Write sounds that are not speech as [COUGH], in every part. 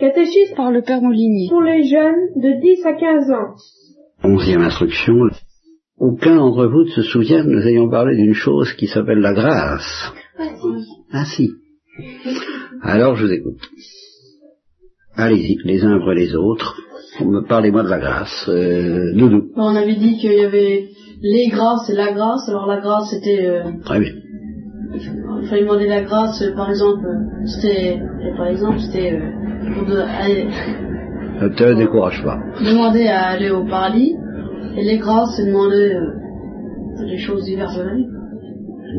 Catéchisme par le Père Molinier. pour les jeunes de 10 à 15 ans. Onzième instruction. Aucun d'entre vous ne se souvient que nous ayons parlé d'une chose qui s'appelle la grâce. Ah si. Alors je vous écoute. Allez-y, les uns après les autres. Parlez-moi de la grâce. Euh, Doudou. On avait dit qu'il y avait les grâces et la grâce. Alors la grâce c'était, euh, Très bien. Il fallait demander la grâce, euh, par exemple, euh, c'était, par exemple c'était euh, pour de- aller- Ne te décourage pas. demander à aller au paradis. Et les grâces c'est demander euh, des choses diverses de la vie.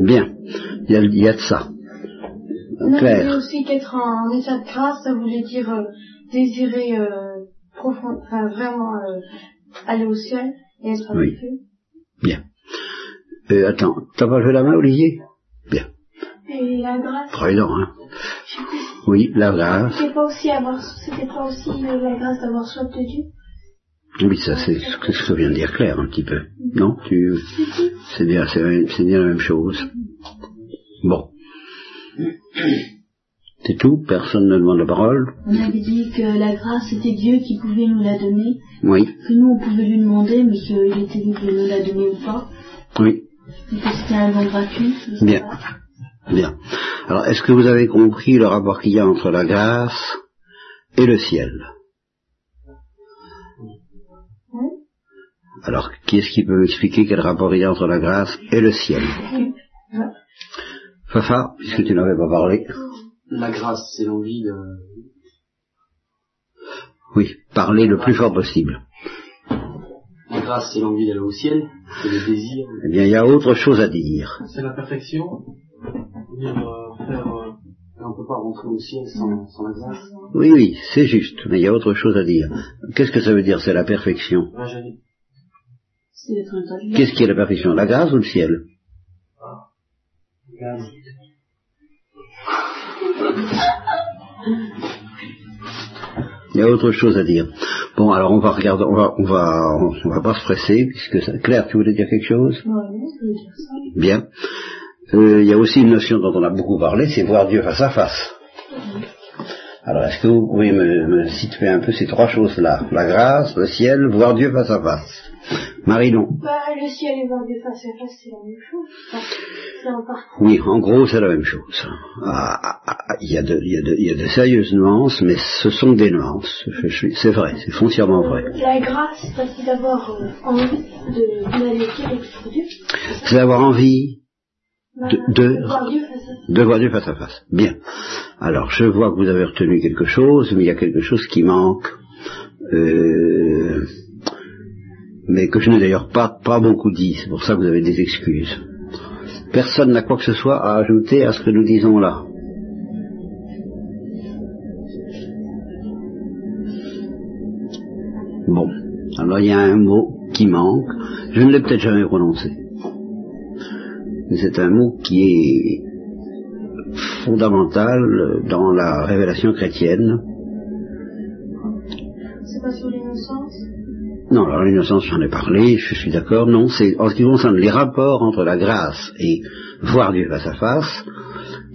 Bien. Il y a, il y a de ça. On avait dit Claire. aussi qu'être en état de grâce, ça voulait dire euh, désirer euh, profond, enfin vraiment euh, aller au ciel et être avec Oui. Dieu. Bien. Euh, attends, t'as pas levé la main, Olivier? Et la grâce, hein. Oui, la grâce. c'était pas aussi avoir, c'était pas aussi la grâce d'avoir soif de Dieu. Oui, ça c'est ce que ce que vient de dire Claire un petit peu. Non tu... C'est bien, c'est bien la même chose. Bon. C'est tout Personne ne demande la parole On avait dit que la grâce c'était Dieu qui pouvait nous la donner, Oui, que nous on pouvait lui demander, mais qu'il était libre de nous la donner ou pas, oui, et que c'était un don gratuit. je Bien. pas. Bien. Alors, est-ce que vous avez compris le rapport qu'il y a entre la grâce et le ciel? Alors, qui est-ce qui peut m'expliquer quel rapport il y a entre la grâce et le ciel? Fafa, puisque tu n'avais pas parlé. La grâce, c'est l'envie de... Oui, parlez le plus fort possible. La grâce, c'est l'envie d'aller au ciel, c'est le désir. Eh bien, il y a autre chose à dire. C'est la perfection. Dire, euh, faire... euh, on ne peut pas rentrer au ciel sans, sans la grâce. Oui, oui, c'est juste, mais il y a autre chose à dire. Qu'est-ce que ça veut dire C'est la perfection? Qu'est-ce qui est la perfection? La grâce ou le ciel? Il y a autre chose à dire. Bon, alors on va regarder, on va, on va, on va pas se presser, puisque ça... Claire, tu voulais dire quelque chose? Bien. Euh, il y a aussi une notion dont on a beaucoup parlé, c'est voir Dieu face à face. Alors, est-ce que vous pouvez me, me situer un peu ces trois choses-là? La grâce, le ciel, voir Dieu face à face. Marie-Lon. Bah, le ciel et voir Dieu face à face, c'est la même chose. Enfin. Oui, en gros, c'est la même chose. Ah, ah, ah, Il y, a de, il y, a de, il y a de sérieuses nuances, mais ce sont des nuances. C'est vrai, c'est foncièrement vrai. La grâce, c'est d'avoir euh, envie de d'aller avec Dieu. C'est d'avoir envie de- de- voir face à face. Bien. Alors, je vois que vous avez retenu quelque chose, mais il y a quelque chose qui manque, euh, mais que je n'ai d'ailleurs pas, pas beaucoup dit. C'est pour ça que vous avez des excuses. Personne n'a quoi que ce soit à ajouter à ce que nous disons là. Bon. Alors, il y a un mot qui manque. Je ne l'ai peut-être jamais prononcé. Mais c'est un mot qui est fondamental dans la révélation chrétienne. C'est pas sur l'innocence? Non, alors l'innocence, j'en ai parlé, je suis d'accord. Non, c'est en ce qui concerne les rapports entre la grâce et voir Dieu face à face,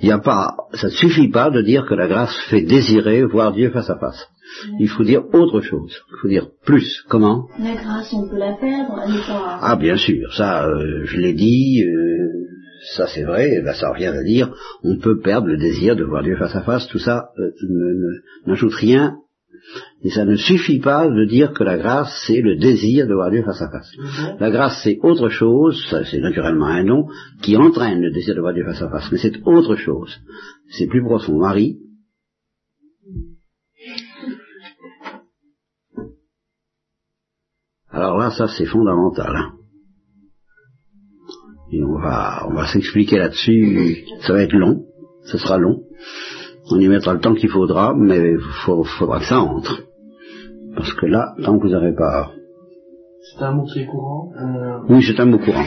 il a pas, ça ne suffit pas de dire que la grâce fait désirer voir Dieu face à face. Il faut dire autre chose. Il faut dire plus. Comment? La grâce on peut la perdre, elle n'est pas... Ah, bien sûr, ça, euh, je l'ai dit, euh, ça c'est vrai, eh ben, ça rien à dire. On peut perdre le désir de voir Dieu face à face, tout ça euh, n'ajoute rien. Et ça ne suffit pas de dire que la grâce, c'est le désir de voir Dieu face à face. La grâce, c'est autre chose, c'est naturellement un nom, qui entraîne le désir de voir Dieu face à face, mais c'est autre chose. C'est plus profond. Marie, alors là, ça c'est fondamental. hein. Et on va, on va s'expliquer là-dessus. Ça va être long, ce sera long. On y mettra le temps qu'il faudra, mais il faudra que ça entre. Parce que là, tant que vous n'avez pas... C'est un mot qui est courant. Euh, Oui, c'est un mot courant.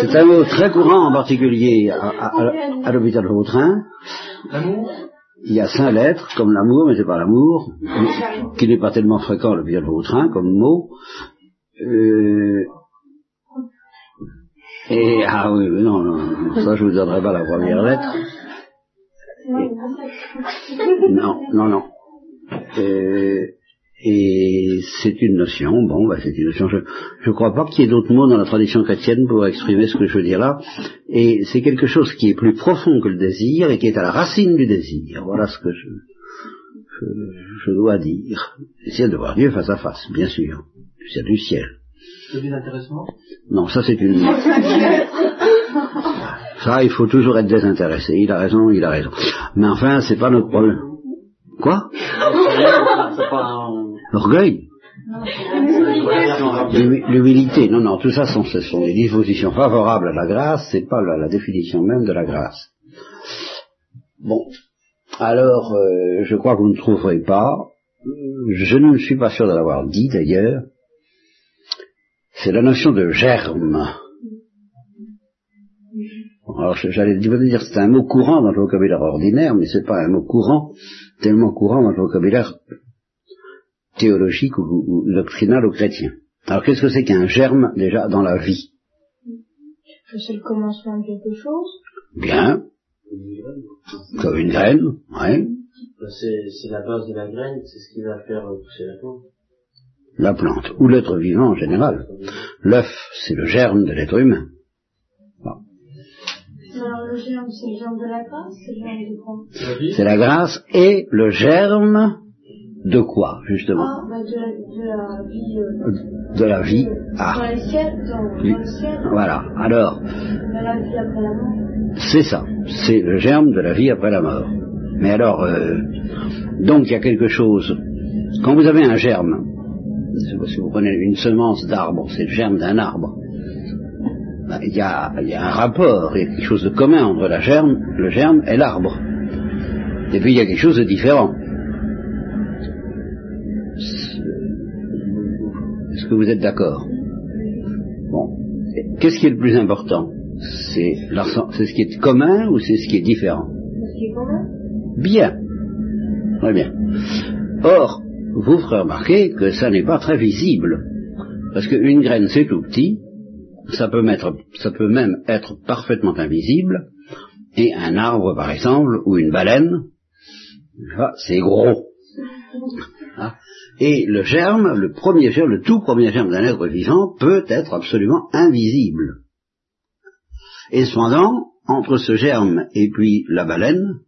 C'est un mot très courant, en particulier à, à- à- à l'hôpital Vautrin. L'amour Il y a cinq lettres, comme l'amour, mais c'est pas l'amour, qui n'est pas tellement fréquent à l'hôpital Vautrin comme mot. Euh, et, ah oui, non, non, ça je vous donnerai pas la première lettre. Non, non, non. Euh, et c'est une notion, bon, bah, c'est une notion, je ne crois pas qu'il y ait d'autres mots dans la tradition chrétienne pour exprimer ce que je veux dire là, et c'est quelque chose qui est plus profond que le désir et qui est à la racine du désir. Voilà ce que je, je, je dois dire. C'est de voir Dieu face à face, bien sûr, c'est du ciel. Le désintéressement Non, ça c'est une... Ça, il faut toujours être désintéressé. Il a raison, il a raison. Mais enfin, c'est pas notre problème. Quoi L'humi- L'humilité, non, non, tout ça sont, ce sont des dispositions favorables à la grâce, c'est pas la, définition même de la grâce. Bon, alors, euh, je crois que vous ne trouverez pas, je ne suis pas sûr de l'avoir dit d'ailleurs, c'est la notion de germe. Alors, je- j'allais dire que c'est un mot courant dans le vocabulaire ordinaire, mais c'est pas un mot courant, tellement courant dans le vocabulaire théologique ou, ou- ou doctrinal ou chrétien. Alors qu'est-ce que c'est qu'un germe déjà dans la vie? Que c'est le commencement de quelque chose. Bien, comme une graine, ouais. C'est la base de la graine, c'est ce qui va faire pousser la plante. La plante, ou l'être vivant en général. L'œuf, c'est le germe de l'être humain. Alors le germe, c'est le germe de la grâce, c'est le germe de quoi? C'est la grâce et le germe de quoi, justement? Ah, bah de la, de la vie euh, De la vie. dans Ah, les ciels, dans, Oui. dans le ciel, voilà. Alors, de la vie après la mort. c'est ça. C'est le germe de la vie après la mort. Mais alors, euh, donc il y a quelque chose. Quand vous avez un germe, si vous prenez une semence d'arbre, c'est le germe d'un arbre. Ben, Il y, a, il y a un rapport, il y a quelque chose de commun entre la germe, le germe et l'arbre. Et puis il y a quelque chose de différent. Est-ce que vous êtes d'accord? Bon. Qu'est-ce qui est le plus important? C'est ce qui est commun ou c'est ce qui est différent? Ce qui est commun? Bien. Très bien. Or, vous ferez remarquer que ça n'est pas très visible. Parce qu'une graine, c'est tout petit. Ça peut, mettre, ça peut même être parfaitement invisible. Et un arbre, par exemple, ou une baleine, ah, c'est gros. Ah. Et le germe, le premier germe, le tout premier germe d'un être vivant peut être absolument invisible. Et cependant, entre ce germe et puis la baleine,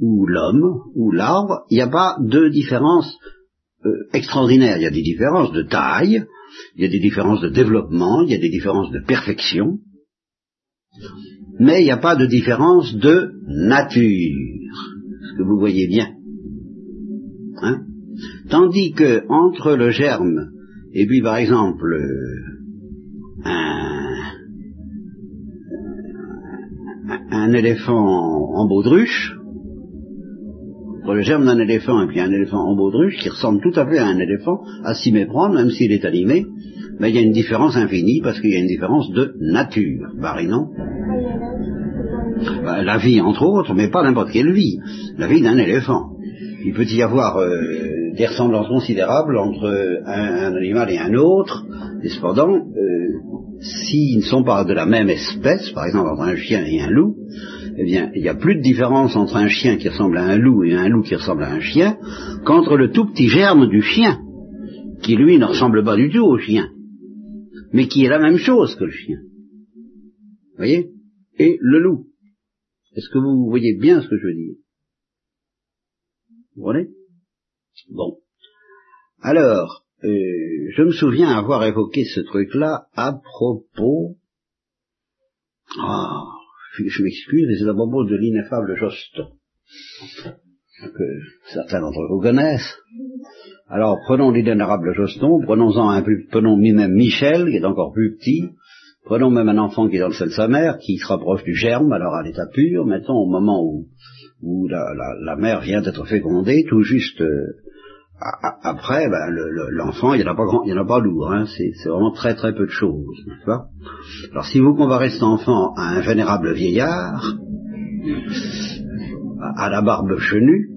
ou l'homme, ou l'arbre, il n'y a pas de différence euh, extraordinaire. Il y a des différences de taille, il y a des différences de développement, il y a des différences de perfection, mais il n'y a pas de différence de nature. Ce que vous voyez bien? Hein? Tandis que entre le germe et puis par exemple euh, un- un éléphant en baudruche, entre le germe d'un éléphant et puis un éléphant en baudruche, qui ressemble tout à fait à un éléphant, à s'y méprendre, même s'il est animé, mais il y a une différence infinie parce qu'il y a une différence de nature. Barry, non? Ah, Bah, La vie, entre autres, mais pas n'importe quelle vie. La vie d'un éléphant. Il peut y avoir euh, des ressemblances considérables entre un, un animal et un autre, et cependant, euh, s'ils ne sont pas de la même espèce, par exemple entre un chien et un loup, eh bien, il n'y a plus de différence entre un chien qui ressemble à un loup et un loup qui ressemble à un chien qu'entre le tout petit germe du chien, qui lui ne ressemble pas du tout au chien, mais qui est la même chose que le chien. Vous voyez? Et le loup. Est-ce que vous voyez bien ce que je veux dire? Vous voyez Bon. Alors, euh, je me souviens avoir évoqué ce truc-là à propos... Ah, je, m'excuse, mais c'est à propos de l'ineffable Joston, que certains d'entre vous connaissent. Alors, prenons l'inénarrable Joston, prenons-en un plus, prenons même Michel, qui est encore plus petit, prenons même un enfant qui est dans le sein de sa mère, qui se rapproche du germe, alors à l'état pur, mettons au moment où, la, mère vient d'être fécondée, tout juste euh, après, ben, le- le- l'enfant, il n'y en a pas grand, il y en a pas lourd, hein, c'est vraiment très très peu de choses, pas? Alors si vous comparez cet enfant à un vénérable vieillard, à, la barbe chenue,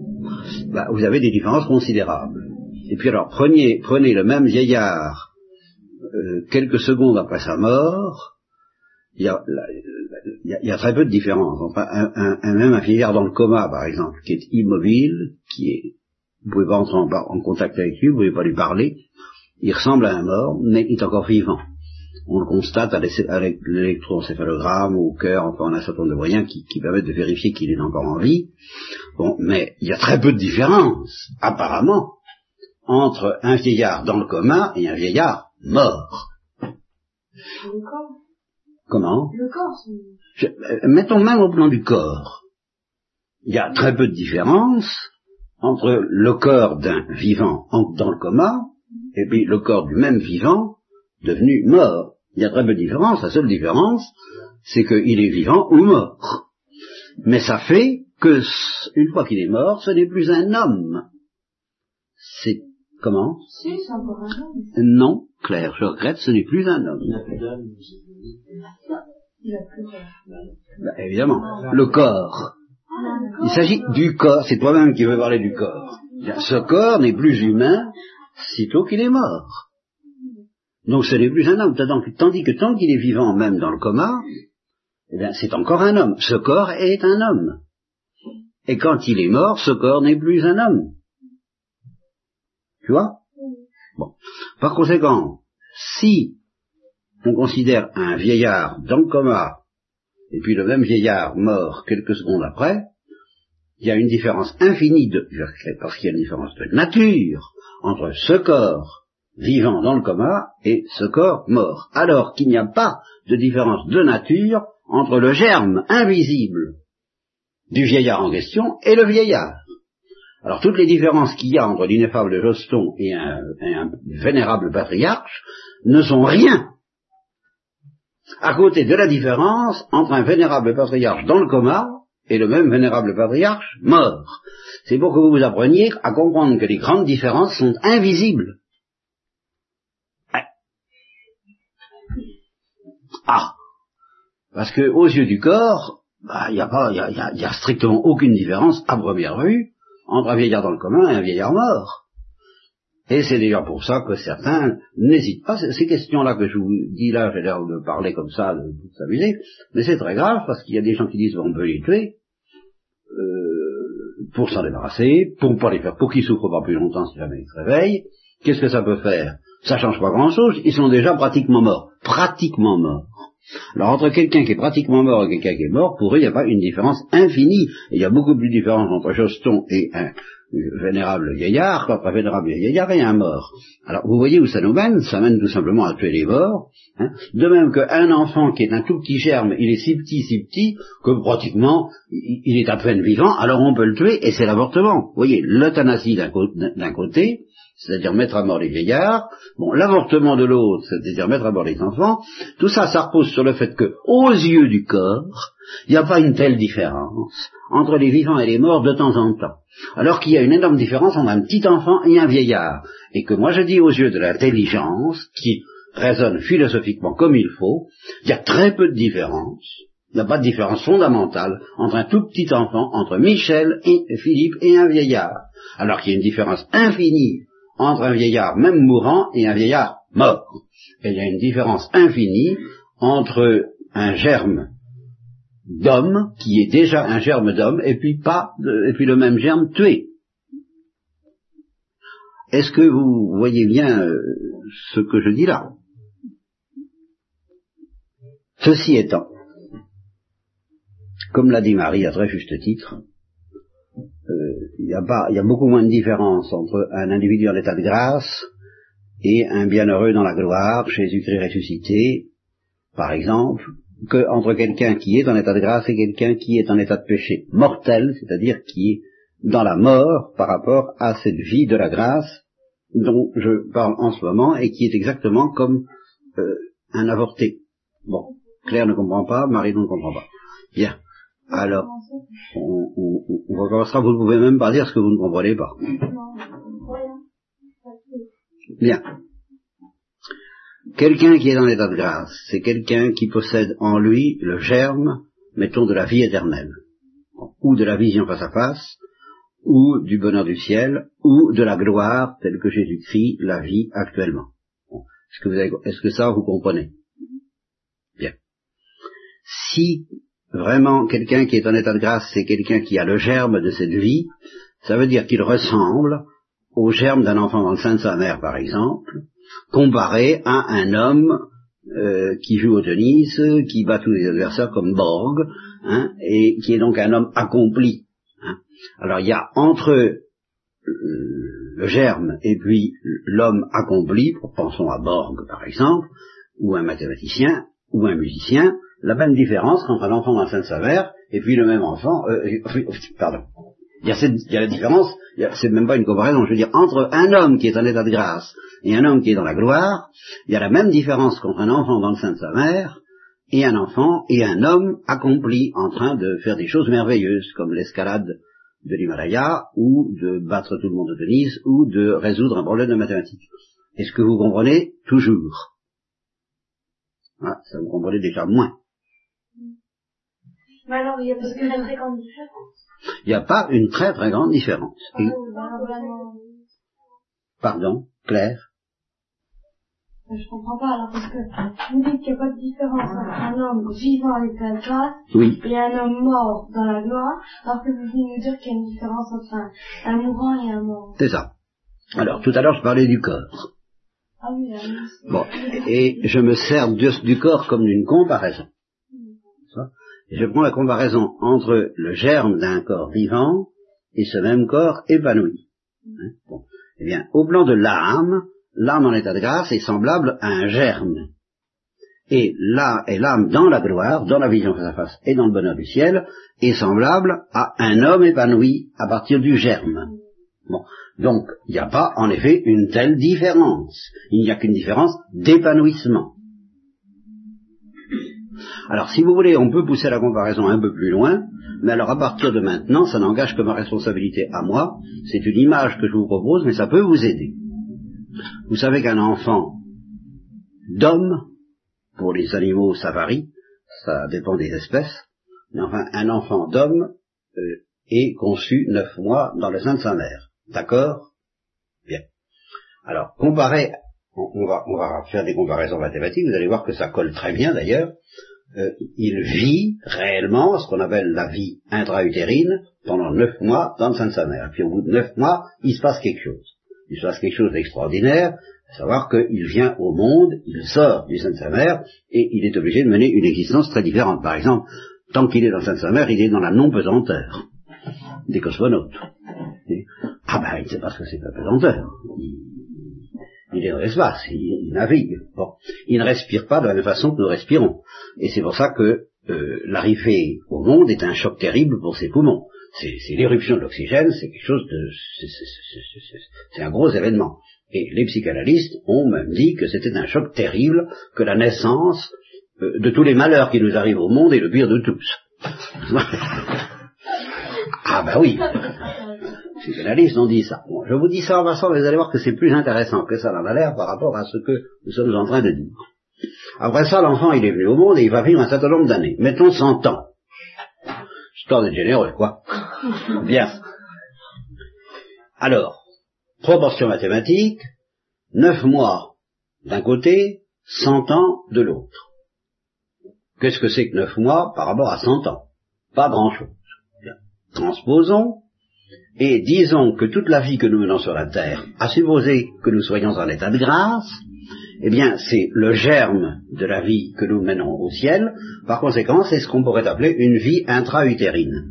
ben, vous avez des différences considérables. Et puis alors, prenez, prenez le même vieillard euh, quelques secondes après sa mort, il y a, il y a- très peu de différence. Enfin, même un vieillard dans le coma, par exemple, qui est immobile, qui est, vous pouvez pas entrer en, en contact avec lui, vous pouvez pas lui parler, il ressemble à un mort, mais il est encore vivant. On le constate à l'électroencéphalogramme, au cœur, enfin on a un certain nombre de moyens qui, qui permettent de vérifier qu'il est encore en vie. Bon, mais il y a très peu de différence, apparemment, entre un vieillard dans le coma et un vieillard mort. Le corps. Comment? Le corps, c'est... Je- euh, mettons même au plan du corps. Il y a très peu de différence entre le corps d'un vivant en- dans le coma et puis le corps du même vivant devenu mort. Il y a très peu de différence. La seule différence, c'est qu'il est vivant ou mort. Mais ça fait que, une fois qu'il est mort, ce n'est plus un homme. C'est comment Si, c'est encore un homme. Non, Claire, je regrette, ce n'est plus un homme. Il n'a plus d'âme. Il a plus de... Bah, évidemment, le corps. Il s'agit du corps, c'est toi-même qui veux parler du corps. Ce corps n'est plus humain sitôt qu'il est mort. Donc ce n'est plus un homme, tandis que- tant qu'il est vivant même dans le coma, eh c'est encore un homme. Ce corps est un homme. Et quand il est mort, ce corps n'est plus un homme. Tu vois? Par conséquent, si on considère un vieillard dans le coma et puis le même vieillard mort quelques secondes après, il y a une différence infinie de, parce qu'il y a une différence de nature entre ce corps vivant dans le coma et ce corps mort, alors qu'il n'y a pas de différence de nature entre le germe invisible du vieillard en question et le vieillard. Alors toutes les différences qu'il y a entre l'ineffable Joston et un vénérable patriarche ne sont rien à côté de la différence entre un vénérable patriarche dans le coma et le même vénérable patriarche mort. C'est pour que vous vous appreniez à comprendre que les grandes différences sont invisibles. Ah Parce que aux yeux du corps, bah, il n'y a- y a strictement aucune différence à première vue entre un vieillard dans le commun et un vieillard mort. Et c'est d'ailleurs pour ça que certains n'hésitent pas. Ces questions-là que je vous dis là, j'ai l'air de parler comme ça, de, de s'amuser, mais c'est très grave parce qu'il y a des gens qui disent on peut les tuer euh, pour s'en débarrasser, pour pas les faire, pour qu'ils souffrent pas plus longtemps si jamais ils se réveillent. Qu'est-ce que ça peut faire? Ça change pas grand-chose. Ils sont déjà pratiquement morts, pratiquement morts. Alors entre quelqu'un qui est pratiquement mort et quelqu'un qui est mort, pour eux, il n'y a pas une différence infinie. Il y a beaucoup plus de différence entre Joston et un vénérable vieillard un vénérable vieillard et un mort. Alors vous voyez où ça nous mène? Ça mène tout simplement à tuer les morts. hein. De même qu'un enfant qui est un tout petit germe, il est si petit, si petit, que pratiquement il est à peine vivant, alors on peut le tuer et c'est l'avortement. Vous voyez, l'euthanasie d'un côté, c'est-à-dire mettre à mort les vieillards, bon, l'avortement de l'autre, c'est-à-dire mettre à mort les enfants, tout ça, ça repose sur le fait que, aux yeux du corps, il n'y a pas une telle différence entre les vivants et les morts de temps en temps. Alors qu'il y a une énorme différence entre un petit enfant et un vieillard. Et que moi je dis aux yeux de l'intelligence, qui raisonne philosophiquement comme il faut, il y a très peu de différence. Il n'y a pas de différence fondamentale entre un tout petit enfant, entre Michel et Philippe et un vieillard. Alors qu'il y a une différence infinie entre un vieillard même mourant et un vieillard mort. Et il y a une différence infinie entre un germe d'homme qui est déjà un germe d'homme et puis pas et puis le même germe tué. Est-ce que vous voyez bien euh, ce que je dis là? Ceci étant, comme l'a dit Marie à très juste titre, euh, il y, pas- il y a beaucoup moins de différence entre un individu en état de grâce et un bienheureux dans la gloire, Jésus-Christ ressuscité, par exemple, que entre quelqu'un qui est en état de grâce et quelqu'un qui est en état de péché mortel, c'est-à-dire qui est dans la mort par rapport à cette vie de la grâce dont je parle en ce moment et qui est exactement comme euh, un avorté. Bon, Claire ne comprend pas, Marie ne comprend pas. Bien. Alors, on, on, on- on recommencera, vous ne pouvez même pas dire ce que vous ne comprenez pas. Bien. Quelqu'un qui est en état de grâce, c'est quelqu'un qui possède en lui le germe, mettons, de la vie éternelle, ou de la vision face à face, ou du bonheur du ciel, ou de la gloire telle que Jésus-Christ la vit actuellement. Bon. Est-ce que, vous avez- est-ce que ça vous comprenez? Bien. si vraiment quelqu'un qui est en état de grâce, c'est quelqu'un qui a le germe de cette vie, ça veut dire qu'il ressemble au germe d'un enfant dans le sein de sa mère, par exemple, comparé à un homme euh, qui joue au tennis, qui bat tous les adversaires comme Borg, hein, et qui est donc un homme accompli. hein. Alors il y a entre euh, le germe et puis l'homme accompli, pensons à Borg par exemple, ou un mathématicien, ou un musicien, la même différence entre un enfant dans le sein de sa mère et puis le même enfant, euh, [LAUGHS] pardon. Il y, a la différence, c'est même pas une comparaison, je veux dire, entre un homme qui est en état de grâce et un homme qui est dans la gloire, il y a la même différence qu'entre un enfant dans le sein de sa mère et un enfant et un homme accompli en train de faire des choses merveilleuses, comme l'escalade de l'Himalaya, ou de battre tout le monde au tennis, ou de résoudre un problème de mathématiques. Est-ce que vous comprenez Toujours? Ah, ça vous comprenez déjà moins. Mais alors, il y a parce que la très grande différence. Il n'y a pas une très très grande différence. Ah, pardon, Claire Je comprends pas, alors, parce que vous dites qu'il n'y a pas de différence entre un homme vivant à l'état de grâce Oui. et un homme mort dans la gloire, alors que vous venez nous dire qu'il y a une différence entre un, un mourant et un mort. C'est ça. Alors, tout à l'heure, je parlais du corps. Ah oui. Bon, et je me sers de- du corps comme d'une comparaison. Ça. Je prends la comparaison entre le germe d'un corps vivant et ce même corps épanoui. Hein. Eh bien, au plan de l'âme, l'âme en état de grâce est semblable à un germe. Et là, et l'âme dans la gloire, dans la vision face à face et dans le bonheur du ciel, est semblable à un homme épanoui à partir du germe. Donc, il n'y a pas, en effet, une telle différence. Il n'y a qu'une différence d'épanouissement. Alors, si vous voulez, on peut pousser la comparaison un peu plus loin, mais alors à partir de maintenant, ça n'engage que ma responsabilité à moi. C'est une image que je vous propose, mais ça peut vous aider. Vous savez qu'un enfant d'homme, pour les animaux ça varie, ça dépend des espèces, mais enfin, un enfant d'homme euh, est conçu neuf mois dans le sein de sa mère. D'accord? Bien. Alors, comparé, on, va, on va faire des comparaisons mathématiques, vous allez voir que ça colle très bien d'ailleurs. Euh, il vit réellement ce qu'on appelle la vie intra-utérine pendant neuf mois dans le sein de sa mère. Puis au bout de neuf mois, il se passe quelque chose. Il se passe quelque chose d'extraordinaire, à savoir qu'il vient au monde, il sort du sein de sa mère, et il est obligé de mener une existence très différente. Par exemple, tant qu'il est dans le sein de sa mère, il est dans la non-pesanteur des cosmonautes. Ah ben, il ne sait pas ce que c'est que la pesanteur. Il est dans l'espace, il, navigue. Il ne respire pas de la même façon que nous respirons. Et c'est pour ça que euh, l'arrivée au monde est un choc terrible pour ses poumons. C'est l'éruption de l'oxygène, c'est quelque chose de... c'est- un gros événement. Et les psychanalystes ont même dit que c'était un choc terrible, que la naissance euh, de tous les malheurs qui nous arrivent au monde est le pire de tous. [LAUGHS] ah ben oui, psychanalystes ont dit ça. Bon, je vous dis ça en passant, mais vous allez voir que c'est plus intéressant que ça en a l'air par rapport à ce que nous sommes en train de dire. Après ça, l'enfant, il est venu au monde et il va vivre un certain nombre d'années. Mettons 100 ans. Histoire d'être généreux, quoi. [LAUGHS] Bien. Alors, proportion mathématique, 9 mois d'un côté, 100 ans de l'autre. Qu'est-ce que c'est que 9 mois par rapport à 100 ans? Pas grand-chose. Transposons et disons que toute la vie que nous menons sur la terre, à supposer que nous soyons en état de grâce, eh bien, c'est le germe de la vie que nous menons au ciel. Par conséquent, c'est ce qu'on pourrait appeler une vie intra-utérine.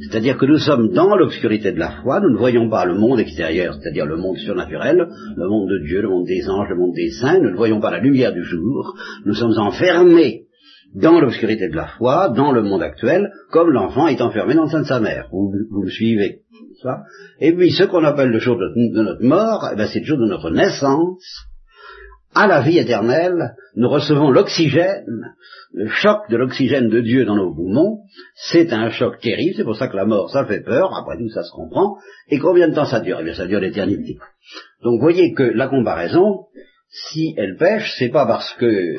C'est-à-dire que nous sommes dans l'obscurité de la foi, nous ne voyons pas le monde extérieur, c'est-à-dire le monde surnaturel, le monde de Dieu, le monde des anges, le monde des saints, nous ne voyons pas la lumière du jour, nous sommes enfermés dans l'obscurité de la foi, dans le monde actuel, comme l'enfant est enfermé dans le sein de sa mère. Vous, vous me suivez ça. Et puis, ce qu'on appelle le jour de, notre mort, eh ben, c'est le jour de notre naissance, à la vie éternelle, nous recevons l'oxygène, le choc de l'oxygène de Dieu dans nos poumons, c'est un choc terrible, c'est pour ça que la mort, ça fait peur, après tout ça se comprend, et combien de temps ça dure? Eh bien ça dure l'éternité. Donc voyez que la comparaison, si elle pêche, c'est pas parce que, euh,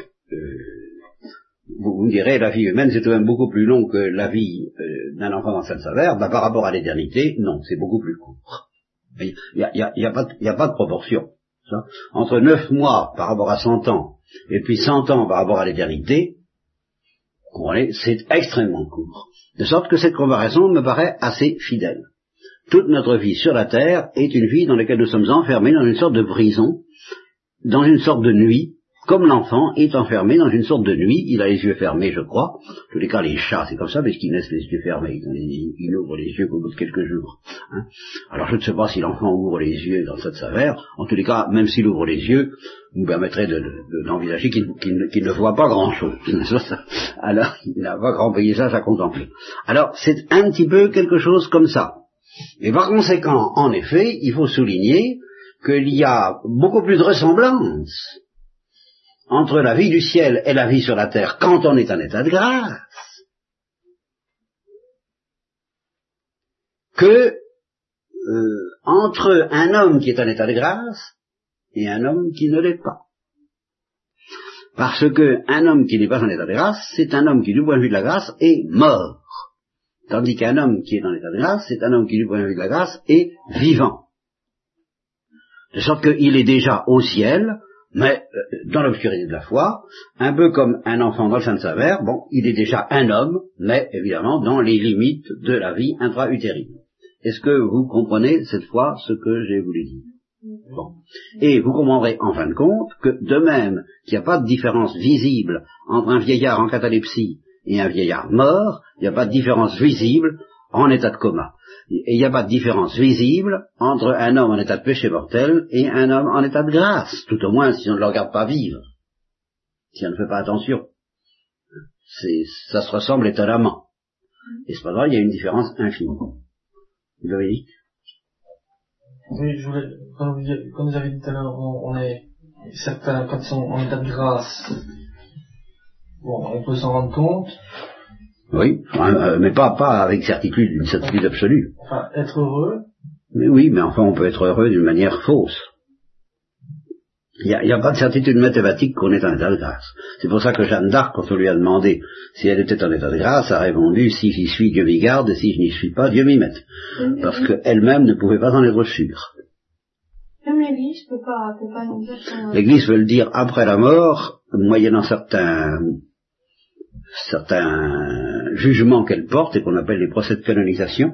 vous, me direz, la vie humaine c'est tout de même beaucoup plus long que la vie euh, d'un enfant dans cette saveur, bah, par rapport à l'éternité, non, c'est beaucoup plus court. Il n'y a, y a- pas de- proportion. Entre neuf mois par rapport à 100 ans, et puis 100 ans par rapport à l'éternité, c'est extrêmement court. De sorte que cette comparaison me paraît assez fidèle. Toute notre vie sur la terre est une vie dans laquelle nous sommes enfermés dans une sorte de prison, dans une sorte de nuit, comme l'enfant est enfermé dans une sorte de nuit, il a les yeux fermés, je crois. En tous les cas, les chats, c'est comme ça, parce qu'ils naissent les yeux fermés. Ils, ouvrent les yeux qu'au bout de quelques jours. Hein. Alors, je ne sais pas si l'enfant ouvre les yeux dans cette savère. En tous les cas, même s'il ouvre les yeux, vous permettrait d'envisager qu'il ne voit pas grand-chose. [LAUGHS] Alors, il n'a pas grand paysage à contempler. Alors, c'est un petit peu quelque chose comme ça. Et par conséquent, en effet, il faut souligner qu'il y a beaucoup plus de ressemblance entre la vie du ciel et la vie sur la terre quand on est en état de grâce, que euh, entre un homme qui est en état de grâce et un homme qui ne l'est pas. Parce que un homme qui n'est pas en état de grâce, c'est un homme qui, du point de vue de la grâce, est mort. Tandis qu'un homme qui est en état de grâce, c'est un homme qui, du point de vue de la grâce, est vivant. De sorte qu'il est déjà au ciel, mais euh, dans l'obscurité de la foi, un peu comme un enfant dans le sein de sa mère, bon, il est déjà un homme, mais évidemment dans les limites de la vie intra-utérine. Est-ce que vous comprenez cette fois ce que j'ai voulu dire? Bon. Et vous comprendrez en fin de compte que de même qu'il n'y a pas de différence visible entre un vieillard en catalepsie et un vieillard mort, il n'y a pas de différence visible en état de coma. Il n'y a pas de différence visible entre un homme en état de péché mortel et un homme en état de grâce, tout au moins si on ne le regarde pas vivre, si on ne fait pas attention. ça se ressemble étonnamment. Et cependant, il y a une différence infinie. Vous Oui, je voulais, comme vous, avez dit tout à l'heure, on, est certains, quand ils sont en état de grâce, bon, on peut s'en rendre compte, oui, euh, mais pas, pas avec certitude, une certitude absolue. Enfin, être heureux. Mais oui, mais enfin, on peut être heureux d'une manière fausse. Il n'y a, a, pas de certitude mathématique qu'on est en état de grâce. C'est pour ça que Jeanne d'Arc, quand on lui a demandé si elle était en état de grâce, a répondu si j'y suis, Dieu m'y garde, et si je n'y suis pas, Dieu m'y mette. Parce qu'elle-même ne pouvait pas en être sûre. Même l'Église peut pas, peut pas nous dire L'Église veut le dire après la mort, moyennant certains certains jugements qu'elle porte et qu'on appelle les procès de canonisation.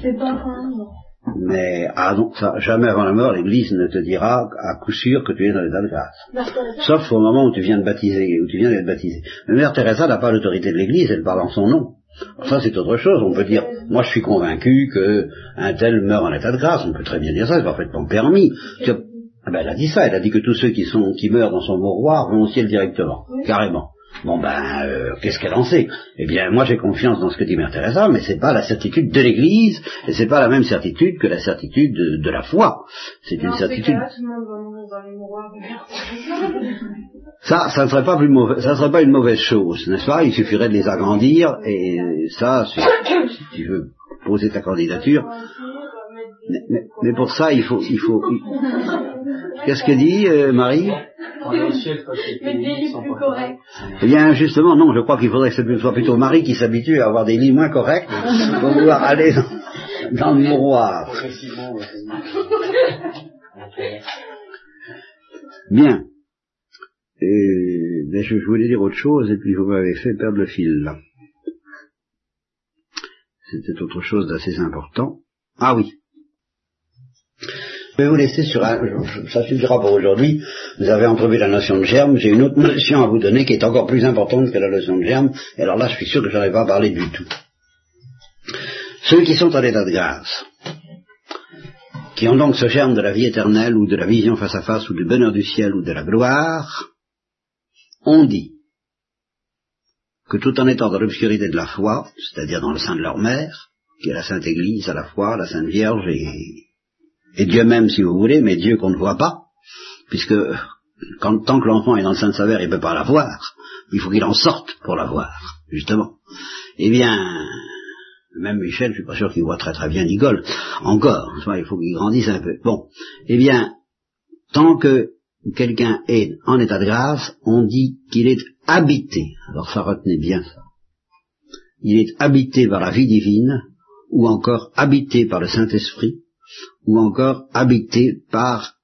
C'est pas avant Mais ah non, ça, jamais avant la mort, l'Église ne te dira à coup sûr que tu es dans l'état de grâce. Sauf au moment où tu viens de baptiser, où tu viens d'être baptisé. Mais Mère Teresa n'a pas l'autorité de l'Église, elle parle en son nom. Ça c'est autre chose, on peut dire, moi je suis convaincu que un tel meurt en état de grâce, on peut très bien dire ça, c'est parfaitement permis. Ah ben, elle a dit ça, elle a dit que tous ceux qui sont qui meurent dans son mouroir vont au ciel directement, carrément. Bon ben, euh, qu'est-ce qu'elle en sait? Eh bien, moi j'ai confiance dans ce que dit Mère Teresa, mais c'est pas la certitude de l'Église, et c'est pas la même certitude que la certitude de, la foi. C'est une certitude. ça, ça ne serait pas plus mauvais, ça serait pas une mauvaise chose, n'est-ce pas? Il suffirait de les agrandir, et ça, si, tu veux poser ta candidature. Mais, pour ça, il faut, il faut. Qu'est-ce que dit euh, Marie? Eh bien, justement, non, je crois qu'il faudrait que ce soit plutôt Marie qui s'habitue à avoir des lits moins corrects pour pouvoir aller dans, le miroir. Bien. Et, mais je, voulais dire autre chose et puis vous m'avez fait perdre le fil là. C'était autre chose d'assez important. Ah oui. Je vais vous laisser sur un, ça suffira pour aujourd'hui. Vous avez entrevu la notion de germe. J'ai une autre notion à vous donner qui est encore plus importante que la notion de germe. Et alors là, je suis sûr que je n'en ai pas parlé du tout. Ceux qui sont en état de grâce, qui ont donc ce germe de la vie éternelle ou de la vision face à face ou du bonheur du ciel ou de la gloire, ont dit que tout en étant dans l'obscurité de la foi, c'est-à-dire dans le sein de leur mère, qui est la Sainte Église à la fois, la Sainte Vierge et et Dieu même si vous voulez, mais Dieu qu'on ne voit pas, puisque tant que l'enfant est dans le sein de sa mère, il ne peut pas la voir, il faut qu'il en sorte pour la voir, justement. Eh bien, même Michel, je suis pas sûr qu'il voit très très bien Nicole, encore, il faut qu'il grandisse un peu. Bon, eh bien, tant que quelqu'un est en état de grâce, on dit qu'il est habité. Alors ça retenez bien ça. Il est habité par la vie divine, ou encore habité par le Saint-Esprit, ou encore habité par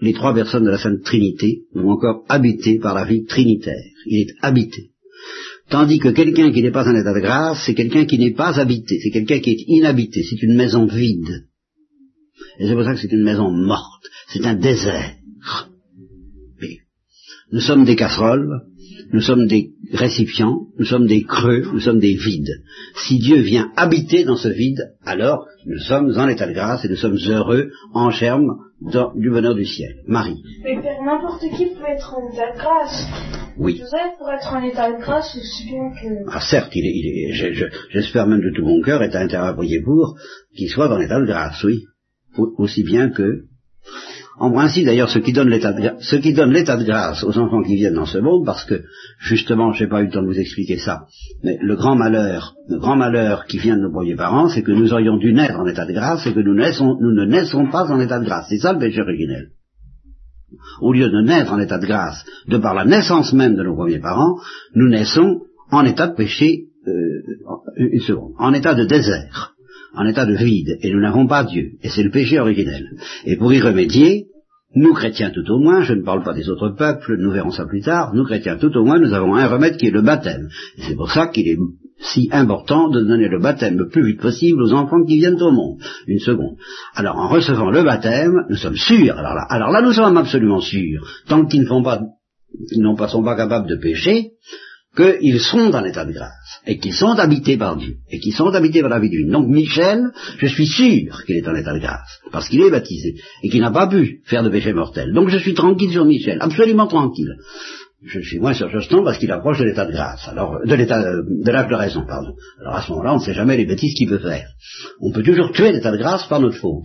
les trois personnes de la Sainte Trinité, ou encore habité par la vie trinitaire. Il est habité. Tandis que quelqu'un qui n'est pas en état de grâce, c'est quelqu'un qui n'est pas habité, c'est quelqu'un qui est inhabité, c'est une maison vide. Et c'est pour ça que c'est une maison morte, c'est un désert. Nous sommes des casseroles, nous sommes des récipients, nous sommes des creux, nous sommes des vides. Si Dieu vient habiter dans ce vide, alors nous sommes en état de grâce et nous sommes heureux en germe dans- du bonheur du ciel. Marie. Mais n'importe qui peut être en état de grâce. Oui. Joseph, pour être en état de grâce, aussi bien que... Ah certes, il est, il est- je- je- j'espère même de tout mon cœur, et t'as intérêt à prier pour, qu'il soit dans l'état de grâce, oui. Au- aussi bien que... En principe, d'ailleurs, ce qui donne l'état de, grâce aux enfants qui viennent dans ce monde, parce que, justement, je n'ai pas eu le temps de vous expliquer ça, mais le grand malheur, le grand malheur qui vient de nos premiers parents, c'est que nous aurions dû naître en état de grâce et que nous, naissons- nous ne naissons pas en état de grâce. C'est ça le péché originel. Au lieu de naître en état de grâce, de par la naissance même de nos premiers parents, nous naissons en état de péché, euh, une seconde, en état de désert, en état de vide, et nous n'avons pas Dieu, et c'est le péché originel. Et pour y remédier, nous chrétiens tout au moins, je ne parle pas des autres peuples, nous verrons ça plus tard, nous chrétiens tout au moins, nous avons un remède qui est le baptême. C'est pour ça qu'il est si important de donner le baptême le plus vite possible aux enfants qui viennent au monde. Une seconde. Alors en recevant le baptême, nous sommes sûrs, alors là, nous sommes absolument sûrs, tant qu'ils ne font pas, sont pas capables de pécher, qu'ils sont en état de grâce, et qu'ils sont habités par Dieu, et qu'ils sont habités par la vie divine. Donc Michel, je suis sûr qu'il est en état de grâce, parce qu'il est baptisé, et qu'il n'a pas pu faire de péché mortel. Donc je suis tranquille sur Michel, absolument tranquille. Je suis moins sur Jostan parce qu'il approche de l'état de grâce, alors de l'état euh, de l'âge de raison, pardon. Alors à ce moment-là, on ne sait jamais les bêtises qu'il peut faire. On peut toujours tuer l'état de grâce par notre faute.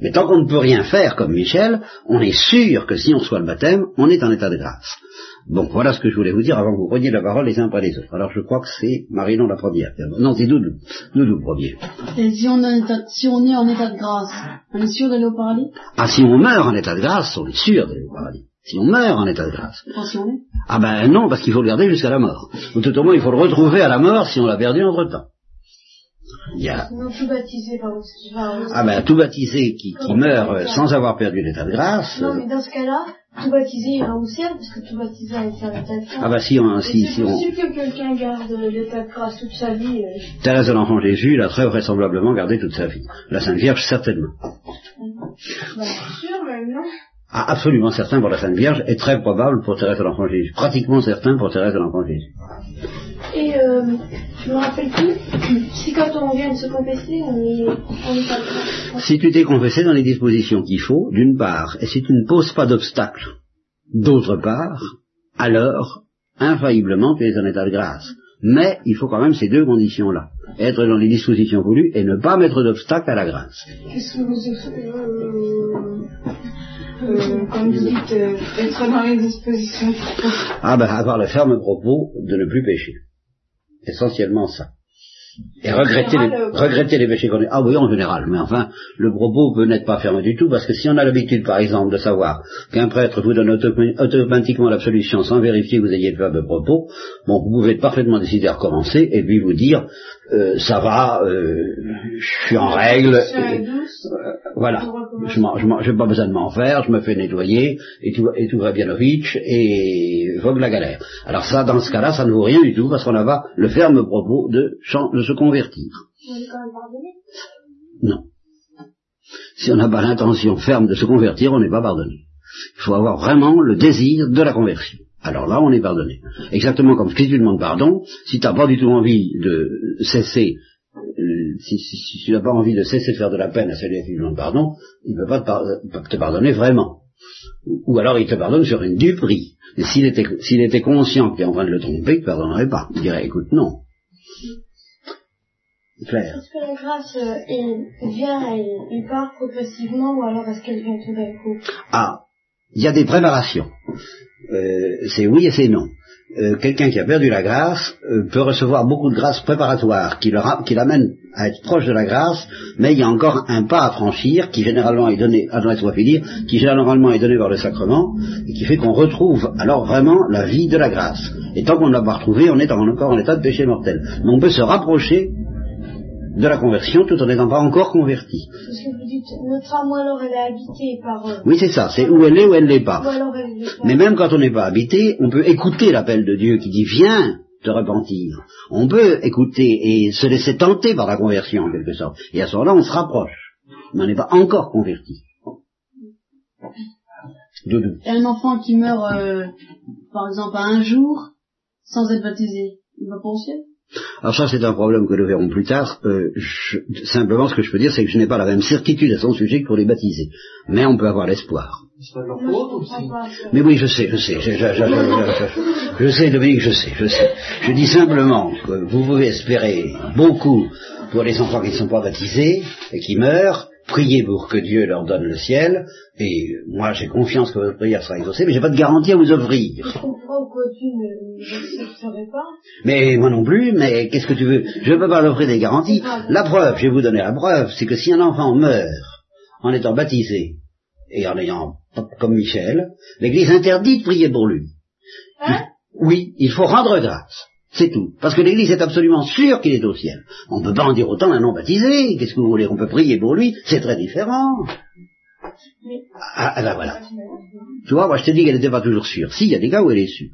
Mais tant qu'on ne peut rien faire comme Michel, on est sûr que si on reçoit le baptême, on est en état de grâce. Donc voilà ce que je voulais vous dire avant que vous preniez la parole les uns après les autres. Alors je crois que c'est Marie-Non la première. Non, c'est Doudou. Doudou le premier. Et si on, est en état- si on est en état de grâce, on est sûr d'aller au paradis? Ah, si on meurt en état de grâce, on est sûr d'aller au paradis. Si on meurt en état de grâce. Enfin, si on est. Ah ben non, parce qu'il faut le garder jusqu'à la mort. Ou tout au moins, il faut le retrouver à la mort si on l'a perdu entre-temps. Il y a, Sinon, tout baptisé par ah ben, tout baptisé qui, qui meurt sans avoir perdu l'état de grâce. Non, mais dans ce cas-là, tout baptisé ira au ciel, parce que tout baptisé a été l'état de grâce. ah ben si on, si, si on, que quelqu'un garde l'état de grâce toute sa vie. euh, Thérèse de l'Enfant Jésus l'a très vraisemblablement gardé toute sa vie. La Sainte Vierge, certainement. sûr, mais non. Ah, absolument certain pour la Sainte Vierge et très probable pour Thérèse de l'Enfant Jésus. Pratiquement certain pour Thérèse de l'Enfant Jésus. Et euh, je me rappelle plus si quand on vient de se confesser, on est état de grâce. Si tu t'es confessé dans les dispositions qu'il faut, d'une part, et si tu ne poses pas d'obstacle, d'autre part, alors, infailliblement, tu es en état de grâce. Mais il faut quand même ces deux conditions-là. Être dans les dispositions voulues et ne pas mettre d'obstacle à la grâce. Qu'est-ce que vous euh, euh, Comme vous dites, euh, être dans les dispositions. Ah ben, avoir le ferme propos de ne plus pécher. Essentiellement ça. Et regretter les, général, euh, regretter les péchés qu'on est. Ah oui, en général, mais enfin, le propos peut n'être pas ferme du tout, parce que si on a l'habitude, par exemple, de savoir qu'un prêtre vous donne auto- automatiquement l'absolution sans vérifier que vous ayez le de propos, bon, vous pouvez parfaitement décider à recommencer et puis vous dire, euh, ça va, euh, je suis en règle, et euh, voilà, je j'ai pas besoin de m'en faire, je me fais nettoyer, et tout, et tout va bien au riche, et vogue la galère. Alors ça, dans ce cas-là, ça ne vaut rien du tout, parce qu'on a pas le ferme propos de, de se convertir. Non. Si on n'a pas l'intention ferme de se convertir, on n'est pas pardonné. Il faut avoir vraiment le désir de la conversion. Alors là, on est pardonné. Exactement comme si tu demandes pardon, si tu n'as pas du tout envie de cesser, euh, si, si- si tu n'as pas envie de cesser de faire de la peine à celui à qui tu demandes pardon, il ne peut pas te, par- pas te pardonner vraiment. Ou ou alors il te pardonne sur une duperie. Et s'il était, était conscient que tu es en train de le tromper, il ne te pardonnerait pas. Il dirait, écoute, non. Claire. Est-ce que la grâce euh, elle vient et il part progressivement ou alors est-ce qu'elle vient tout d'un coup? Ah, il y a des préparations. Euh, c'est oui et c'est non. Euh, Quelqu'un qui a perdu la grâce euh, peut recevoir beaucoup de grâces préparatoires qui, l'amènent à être proche de la grâce, mais il y a encore un pas à franchir qui généralement est donné, finir, qui généralement est donné par le sacrement, et qui fait qu'on retrouve alors vraiment la vie de la grâce. Et tant qu'on ne l'a pas retrouvée, on est en- encore en état de péché mortel. Mais on peut se rapprocher de la conversion tout en n'étant pas encore converti. Parce que vous dites notre âme alors elle est habitée par euh, Oui, c'est ça, c'est où elle est ou elle n'est pas. Mais même quand on n'est pas habité, on peut écouter l'appel de Dieu qui dit viens, te repentir. On peut écouter et se laisser tenter par la conversion en quelque sorte. Et à ce moment-là, on se rapproche. Mais on n'est pas encore converti. Doudou. Et un enfant qui meurt, euh, par exemple, à un jour, sans être baptisé, il va pas au ciel Alors ça, c'est un problème que nous verrons plus tard. Euh, je- simplement, ce que je peux dire, c'est que je n'ai pas la même certitude à son sujet que pour les baptiser. Mais on peut avoir l'espoir. Mais oui, je sais, je sais, je, je, je, je, je- je- je sais, Dominique, je sais, je sais. Je dis simplement que vous pouvez espérer beaucoup pour les enfants qui ne sont pas baptisés et qui meurent. Priez pour que Dieu leur donne le ciel. Et moi, j'ai confiance que votre prière sera exaucée, mais j'ai pas de garantie à vous offrir. Je comprends tu ne pas. Mais moi non plus, mais qu'est-ce que tu veux? Je ne peux pas l'offrir des garanties. La preuve, je vais vous donner la preuve, c'est que si un enfant meurt en étant baptisé et en ayant, comme Michel, l'Église interdit de prier pour lui. Hein? Oui, il faut rendre grâce. C'est tout. Parce que l'Église est absolument sûre qu'il est au ciel. On ne peut pas en dire autant d'un non baptisé. Qu'est-ce que vous voulez On peut prier pour lui? C'est très différent. Ah, ah ben voilà. Tu vois, moi je te dis qu'elle n'était pas toujours sûre. Si, il y a des cas où elle est sûre.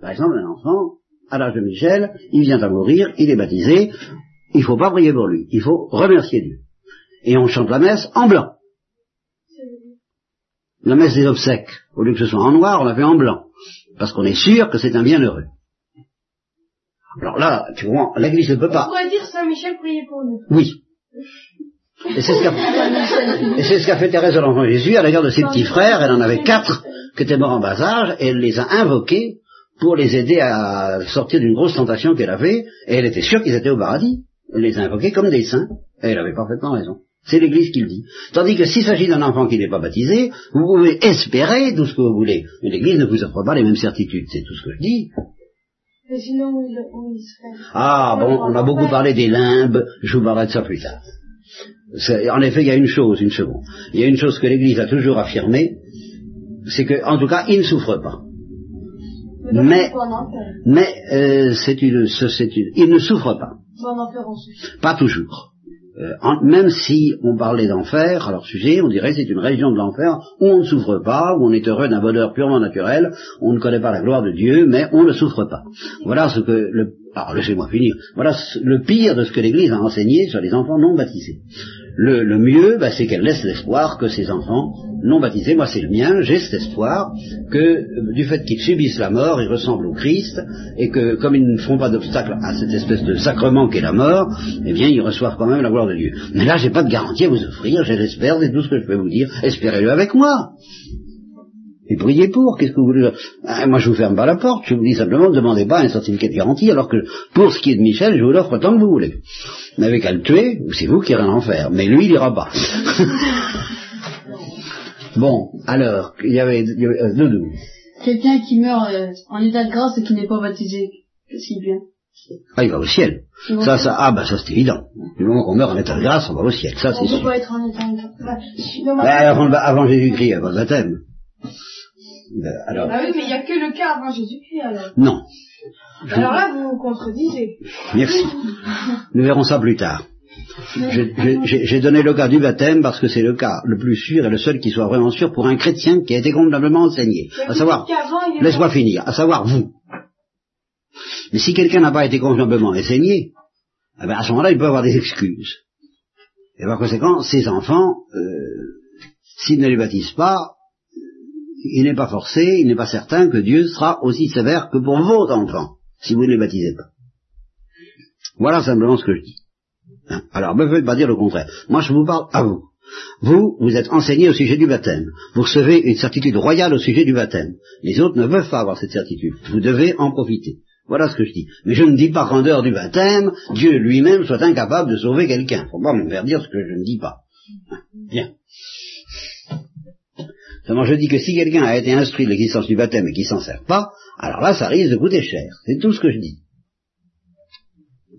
Par exemple, un enfant, à l'âge de Michel, il vient à mourir, il est baptisé, il ne faut pas prier pour lui, il faut remercier Dieu. Et on chante la messe en blanc. La messe des obsèques, au lieu que ce soit en noir, on la fait en blanc. Parce qu'on est sûr que c'est un bienheureux. Alors là, tu vois, l'Église ne peut On pas. pourrait dire Saint-Michel prier pour nous. Oui. Et c'est ce qu'a et c'est ce qu'a fait Thérèse de l'Enfant Jésus à l'égard de ses petits frères. Elle en avait quatre qui étaient morts en bas âge et elle les a invoqués pour les aider à sortir d'une grosse tentation qu'elle avait. Et elle était sûre qu'ils étaient au paradis. Elle les a invoqués comme des saints. Et elle avait parfaitement raison. C'est l'Église qui le dit. Tandis que s'il s'agit d'un enfant qui n'est pas baptisé, vous pouvez espérer tout ce que vous voulez. Mais l'Église ne vous offre pas les mêmes certitudes. C'est tout ce que je dis. Mais sinon, où il, où il serait Ah bon, on a beaucoup parlé des limbes, je vous parlerai de ça plus tard. En effet, il y a une chose, une seconde. Il y a une chose que l'Église a toujours affirmée, c'est que, en tout cas, il ne souffre pas. Mais- euh, c'est une, ce- c'est une, il ne souffre pas, pas toujours. Euh, même si on parlait d'enfer à leur sujet, on dirait c'est une région de l'enfer où on ne souffre pas, où on est heureux d'un bonheur purement naturel, on ne connaît pas la gloire de Dieu, mais on ne souffre pas. Voilà ce que le, alors laissez-moi finir. Voilà le pire de ce que l'Église a enseigné sur les enfants non baptisés. Le, mieux, bah, c'est qu'elle laisse l'espoir que ces enfants non baptisés, moi c'est le mien, j'ai cet espoir que euh, du fait qu'ils subissent la mort, ils ressemblent au Christ, et que comme ils ne font pas d'obstacle à cette espèce de sacrement qu'est la mort, eh bien ils reçoivent quand même la gloire de Dieu. Mais là, j'ai pas de garantie à vous offrir, je l'espère, c'est tout ce que je peux vous dire. Espérez-le avec moi. Et priez pour, qu'est-ce que vous voulez Ah, Moi, je vous ferme pas la porte, je vous dis simplement, ne demandez pas un certificat de garantie, alors que pour ce qui est de Michel, je vous l'offre tant que vous voulez. Vous n'avez qu'à le tuer, ou c'est vous qui irez en enfer. Mais lui, il ira pas. [LAUGHS] bon, alors, il y avait, il y avait euh, Doudou. Quelqu'un qui meurt euh, en état de grâce et qui n'est pas baptisé, qu'est-ce qu'il devient Ah, il va au ciel. Ça, ça, ah, bah, ça, c'est évident. Du moment qu'on meurt en état de grâce, on va au ciel. Ça, On c'est peut sûr. pas être en état de mais- Bah, avant, avant Jésus-Christ, avant le baptême. Euh, alors, Ah oui, mais il n'y a que le cas avant Jésus-Christ alors. non. Je- Alors là, vous vous contredisez. Merci. Nous verrons ça plus tard. J'ai- donné le cas du baptême parce que c'est le cas le plus sûr et le seul qui soit vraiment sûr pour un chrétien qui a été convenablement enseigné. À savoir, laisse-moi finir, à savoir vous. Mais si quelqu'un n'a pas été convenablement enseigné, eh ben, à ce moment-là, il peut avoir des excuses. Et par conséquent, ces enfants, euh, s'ils ne les baptisent pas, il n'est pas forcé, il n'est pas certain que Dieu sera aussi sévère que pour vos enfants, si vous ne les baptisez pas. Voilà simplement ce que je dis. Hein? Alors, ne faites pas dire le contraire. Moi, je vous parle à vous. Vous, vous êtes enseigné au sujet du baptême. Vous recevez une certitude royale au sujet du baptême. Les autres ne veulent pas avoir cette certitude. Vous devez en profiter. Voilà ce que je dis. Mais je ne dis pas qu'en dehors du baptême, Dieu lui-même soit incapable de sauver quelqu'un. Faut pas me faire dire ce que je ne dis pas. Hein? Bien. Seulement, je dis que si quelqu'un a été instruit de l'existence du baptême et qu'il s'en sert pas, alors là, ça risque de coûter cher. C'est tout ce que je dis.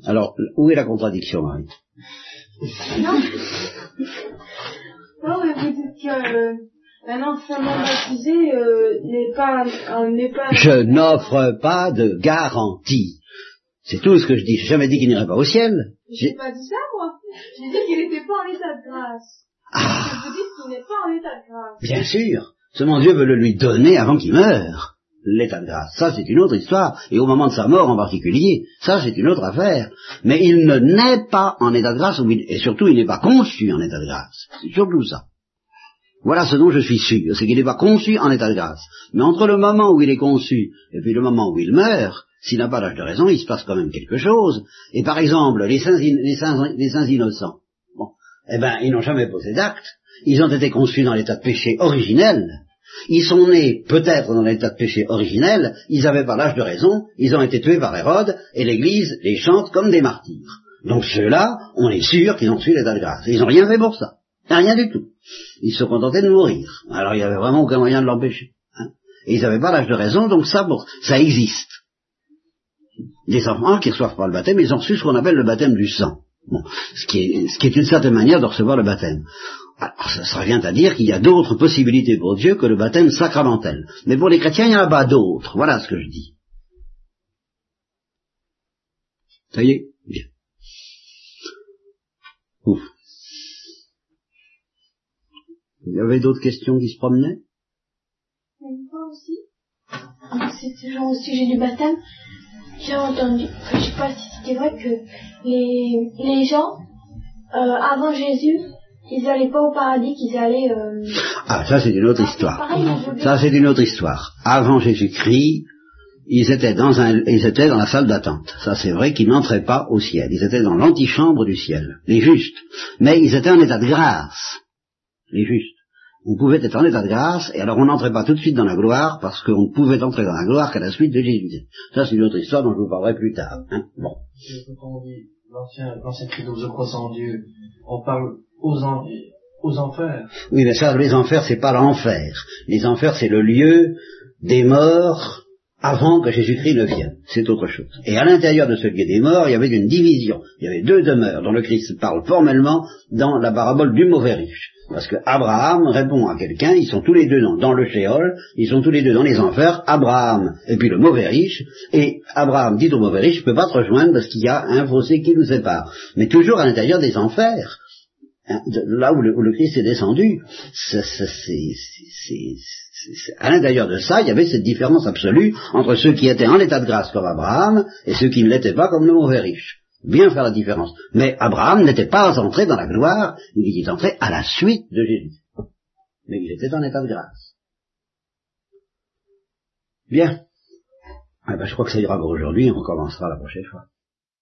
Alors, où est la contradiction, Marie? Non. Non, mais vous dites que euh, un enfant non baptisé euh, n'est pas, euh, n'est pas. Je n'offre pas de garantie. C'est tout ce que je dis. J'ai jamais dit qu'il n'irait pas au ciel. J'ai- pas dit ça, moi. J'ai dit qu'il n'était pas en état de grâce. Ah, Vous dites qu'il n'est pas en état de grâce. bien sûr. Seulement Dieu veut le lui donner avant qu'il meure. l'état de grâce. Ça, c'est une autre histoire. Et au moment de sa mort en particulier, ça, c'est une autre affaire. Mais il ne naît pas en état de grâce, et surtout, il n'est pas conçu en état de grâce. C'est surtout ça. Voilà ce dont je suis sûr, c'est qu'il n'est pas conçu en état de grâce. Mais entre le moment où il est conçu et puis le moment où il meurt, s'il n'a pas l'âge de raison, il se passe quand même quelque chose. Et par exemple, les saints, les saints, les saints innocents, eh ben, ils n'ont jamais posé d'acte. Ils ont été conçus dans l'état de péché originel. Ils sont nés peut-être dans l'état de péché originel. Ils n'avaient pas l'âge de raison. Ils ont été tués par Hérode et l'Église les chante comme des martyrs. Donc ceux-là, on est sûr qu'ils ont suivi l'état de grâce. Ils n'ont rien fait pour ça. Rien du tout. Ils se contentaient de mourir. Alors il n'y avait vraiment aucun moyen de l'empêcher. Hein. Et ils n'avaient pas l'âge de raison, donc ça, ça existe. Des enfants qui reçoivent pas le baptême, ils ont reçu ce qu'on appelle le baptême du sang. Bon, ce, qui est, ce qui est une certaine manière de recevoir le baptême. Alors, ça, revient à dire qu'il y a d'autres possibilités pour Dieu que le baptême sacramentel. Mais pour les chrétiens, il n'y en a pas d'autres. Voilà ce que je dis. Ça y est? Bien. Ouf. Il y avait d'autres questions qui se promenaient? Fois aussi, c'était genre au sujet du baptême, j'ai entendu, je sais pas si c'était vrai, que les, les gens, euh, avant Jésus, ils n'allaient pas au paradis, qu'ils allaient... Euh... Ah, ça c'est une autre Ah, histoire. pareil, Ça c'est une autre histoire. Avant Jésus-Christ, ils étaient dans un, ils étaient dans la salle d'attente. Ça c'est vrai qu'ils n'entraient pas au ciel. Ils étaient dans l'antichambre du ciel, les justes. Mais ils étaient en état de grâce, les justes. On pouvait être en état de grâce, et alors on n'entrait pas tout de suite dans la gloire, parce qu'on ne pouvait entrer dans la gloire qu'à la suite de Jésus. Ça c'est une autre histoire dont je vous parlerai plus tard. hein. Bon. Et Quand on dit l'ancien, l'ancien credo, je crois en Dieu, on parle aux, en- aux enfers. Oui, mais ça, les enfers, c'est pas l'enfer. Les enfers, c'est le lieu des morts avant que Jésus-Christ ne vienne. C'est autre chose. Et à l'intérieur de ce lieu des morts, il y avait une division. Il y avait deux demeures dont le Christ parle formellement dans la parabole du mauvais riche. Parce que Abraham répond à quelqu'un, ils sont tous les deux dans, le Shéol, ils sont tous les deux dans les enfers, Abraham et puis le mauvais riche, et Abraham dit au mauvais riche, je peux pas te rejoindre parce qu'il y a un fossé qui nous sépare. Mais toujours à l'intérieur des enfers. Hein, là où le, Christ est descendu, à l'intérieur de ça, il y avait cette différence absolue entre ceux qui étaient en état de grâce comme Abraham et ceux qui ne l'étaient pas comme le mauvais riche. Bien faire la différence. Mais Abraham n'était pas entré dans la gloire, il est entré à la suite de Jésus. Mais il était en état de grâce. Bien. Ah ben, je crois que ça ira pour aujourd'hui, on recommencera la prochaine fois.